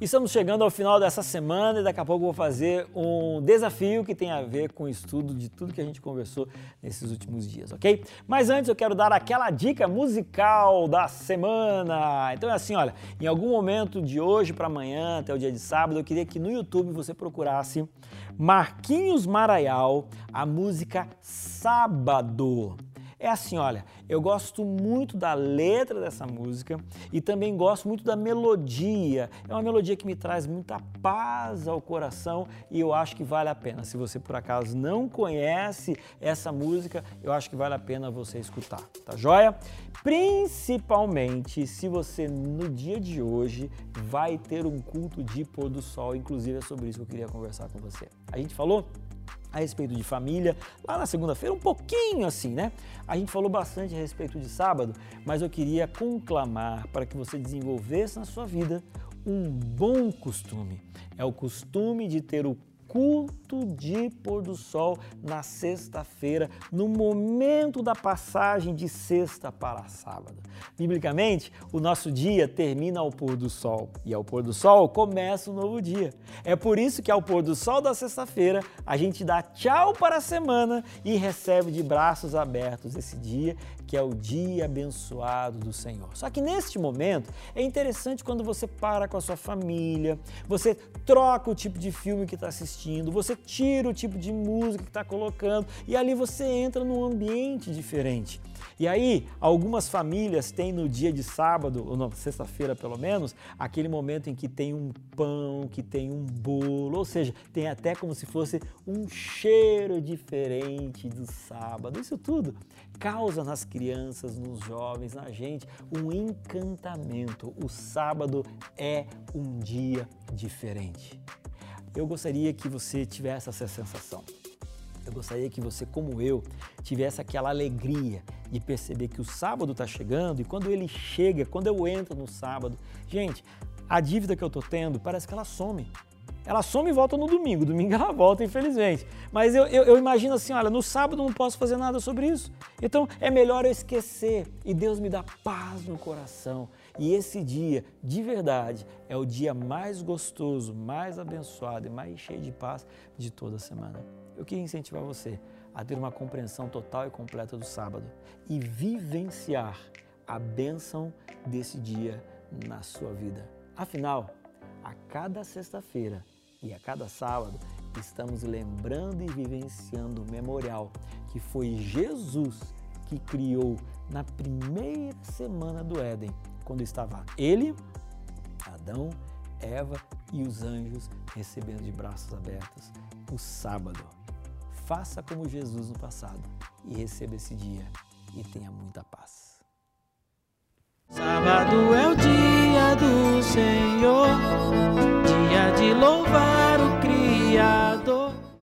Estamos chegando ao final dessa semana e daqui a pouco vou fazer um desafio que tem a ver com o estudo de tudo que a gente conversou nesses últimos dias, ok? Mas antes eu quero dar aquela dica musical da semana. Então é assim, olha, em algum momento de hoje para amanhã, até o dia de sábado, eu queria que no YouTube você procurasse Marquinhos Maraial, a música Sábado. É assim, olha, eu gosto muito da letra dessa música e também gosto muito da melodia. É uma melodia que me traz muita paz ao coração e eu acho que vale a pena. Se você por acaso não conhece essa música, eu acho que vale a pena você escutar, tá joia? Principalmente se você no dia de hoje vai ter um culto de pôr do sol, inclusive é sobre isso que eu queria conversar com você. A gente falou a respeito de família, lá na segunda-feira, um pouquinho assim, né? A gente falou bastante a respeito de sábado, mas eu queria conclamar para que você desenvolvesse na sua vida um bom costume. É o costume de ter o culto de pôr do sol na sexta-feira, no momento da passagem de sexta para sábado. Biblicamente, o nosso dia termina ao pôr do sol e ao pôr do sol começa um novo dia. É por isso que ao pôr do sol da sexta-feira a gente dá tchau para a semana e recebe de braços abertos esse dia que é o dia abençoado do Senhor. Só que neste momento é interessante quando você para com a sua família, você troca o tipo de filme que está assistindo, você tira o tipo de música que está colocando e ali você entra num ambiente diferente. E aí, algumas famílias têm no dia de sábado, ou não, sexta-feira pelo menos, aquele momento em que tem um pão, que tem um bolo, ou seja, tem até como se fosse um cheiro diferente do sábado. Isso tudo causa nas crianças, nos jovens, na gente, um encantamento. O sábado é um dia diferente. Eu gostaria que você tivesse essa sensação. Eu gostaria que você, como eu, tivesse aquela alegria de perceber que o sábado está chegando e quando ele chega, quando eu entro no sábado, gente, a dívida que eu estou tendo parece que ela some. Ela some e volta no domingo. Domingo ela volta, infelizmente. Mas eu, eu, eu, imagino assim: olha, no sábado não posso fazer nada sobre isso. Então é melhor eu esquecer. E Deus me dá paz no coração. E esse dia, de verdade, é o dia mais gostoso, mais abençoado e mais cheio de paz de toda a semana. Eu queria incentivar você a ter uma compreensão total e completa do sábado e vivenciar a bênção desse dia na sua vida. Afinal, a cada sexta-feira e a cada sábado estamos lembrando e vivenciando o memorial que foi Jesus que criou na primeira semana do Éden, quando estava ele, Adão, Eva e os anjos recebendo de braços abertos o sábado. Faça como Jesus no passado e receba esse dia e tenha muita paz. Sábado é o dia